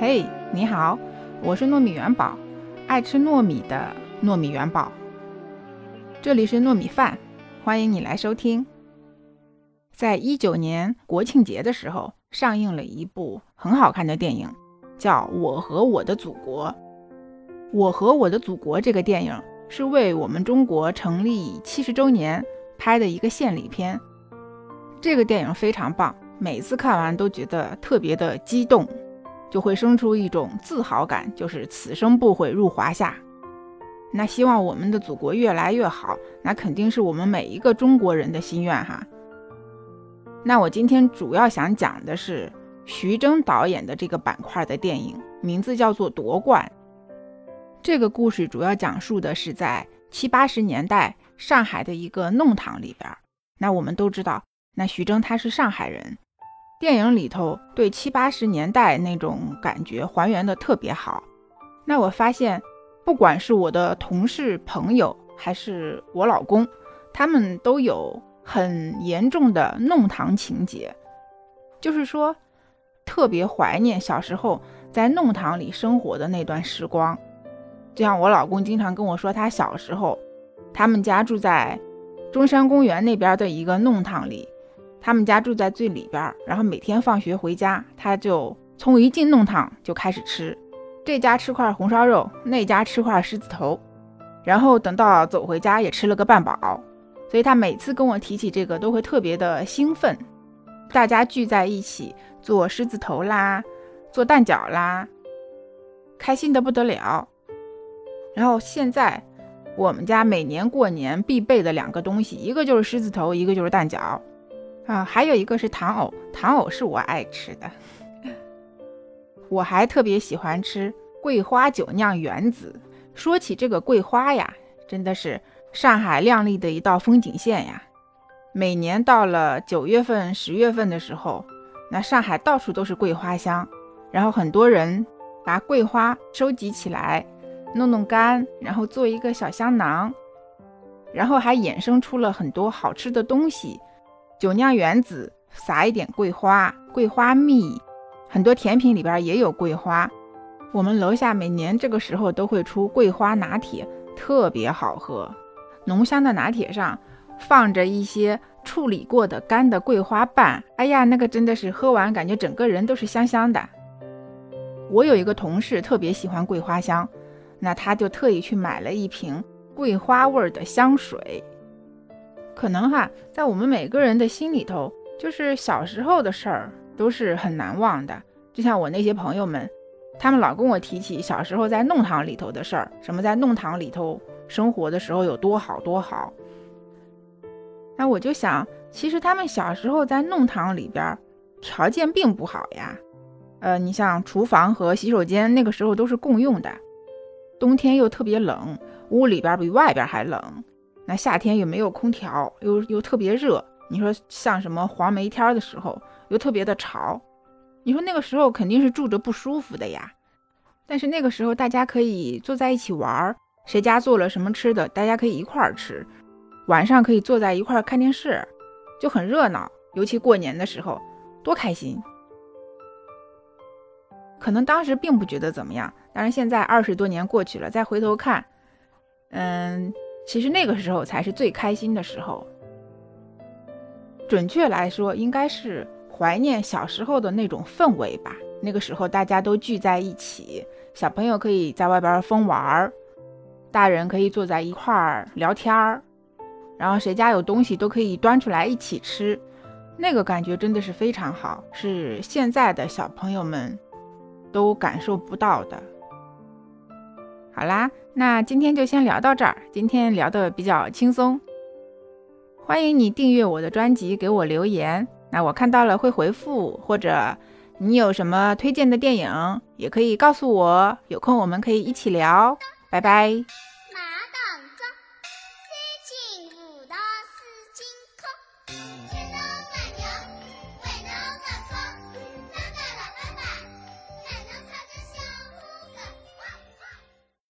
嘿，你好，我是糯米元宝，爱吃糯米的糯米元宝。这里是糯米饭，欢迎你来收听。在一九年国庆节的时候，上映了一部很好看的电影，叫《我和我的祖国》。《我和我的祖国》这个电影是为我们中国成立七十周年拍的一个献礼片。这个电影非常棒，每次看完都觉得特别的激动。就会生出一种自豪感，就是此生不悔入华夏。那希望我们的祖国越来越好，那肯定是我们每一个中国人的心愿哈。那我今天主要想讲的是徐峥导演的这个板块的电影，名字叫做《夺冠》。这个故事主要讲述的是在七八十年代上海的一个弄堂里边。那我们都知道，那徐峥他是上海人。电影里头对七八十年代那种感觉还原的特别好。那我发现，不管是我的同事、朋友，还是我老公，他们都有很严重的弄堂情节，就是说特别怀念小时候在弄堂里生活的那段时光。就像我老公经常跟我说，他小时候，他们家住在中山公园那边的一个弄堂里。他们家住在最里边，然后每天放学回家，他就从一进弄堂就开始吃，这家吃块红烧肉，那家吃块狮子头，然后等到走回家也吃了个半饱，所以他每次跟我提起这个都会特别的兴奋。大家聚在一起做狮子头啦，做蛋饺啦，开心的不得了。然后现在我们家每年过年必备的两个东西，一个就是狮子头，一个就是蛋饺。啊，还有一个是糖藕，糖藕是我爱吃的。我还特别喜欢吃桂花酒酿圆子。说起这个桂花呀，真的是上海亮丽的一道风景线呀。每年到了九月份、十月份的时候，那上海到处都是桂花香，然后很多人把桂花收集起来，弄弄干，然后做一个小香囊，然后还衍生出了很多好吃的东西。酒酿圆子，撒一点桂花、桂花蜜，很多甜品里边也有桂花。我们楼下每年这个时候都会出桂花拿铁，特别好喝。浓香的拿铁上放着一些处理过的干的桂花瓣，哎呀，那个真的是喝完感觉整个人都是香香的。我有一个同事特别喜欢桂花香，那他就特意去买了一瓶桂花味的香水。可能哈，在我们每个人的心里头，就是小时候的事儿都是很难忘的。就像我那些朋友们，他们老跟我提起小时候在弄堂里头的事儿，什么在弄堂里头生活的时候有多好多好。那我就想，其实他们小时候在弄堂里边条件并不好呀。呃，你像厨房和洗手间那个时候都是共用的，冬天又特别冷，屋里边比外边还冷。那夏天又没有空调，又又特别热。你说像什么黄梅天的时候，又特别的潮。你说那个时候肯定是住着不舒服的呀。但是那个时候大家可以坐在一起玩儿，谁家做了什么吃的，大家可以一块儿吃。晚上可以坐在一块儿看电视，就很热闹。尤其过年的时候，多开心。可能当时并不觉得怎么样，但是现在二十多年过去了，再回头看，嗯。其实那个时候才是最开心的时候。准确来说，应该是怀念小时候的那种氛围吧。那个时候大家都聚在一起，小朋友可以在外边疯玩儿，大人可以坐在一块儿聊天儿，然后谁家有东西都可以端出来一起吃，那个感觉真的是非常好，是现在的小朋友们都感受不到的。好啦，那今天就先聊到这儿。今天聊的比较轻松，欢迎你订阅我的专辑，给我留言。那我看到了会回复，或者你有什么推荐的电影，也可以告诉我。有空我们可以一起聊。拜拜。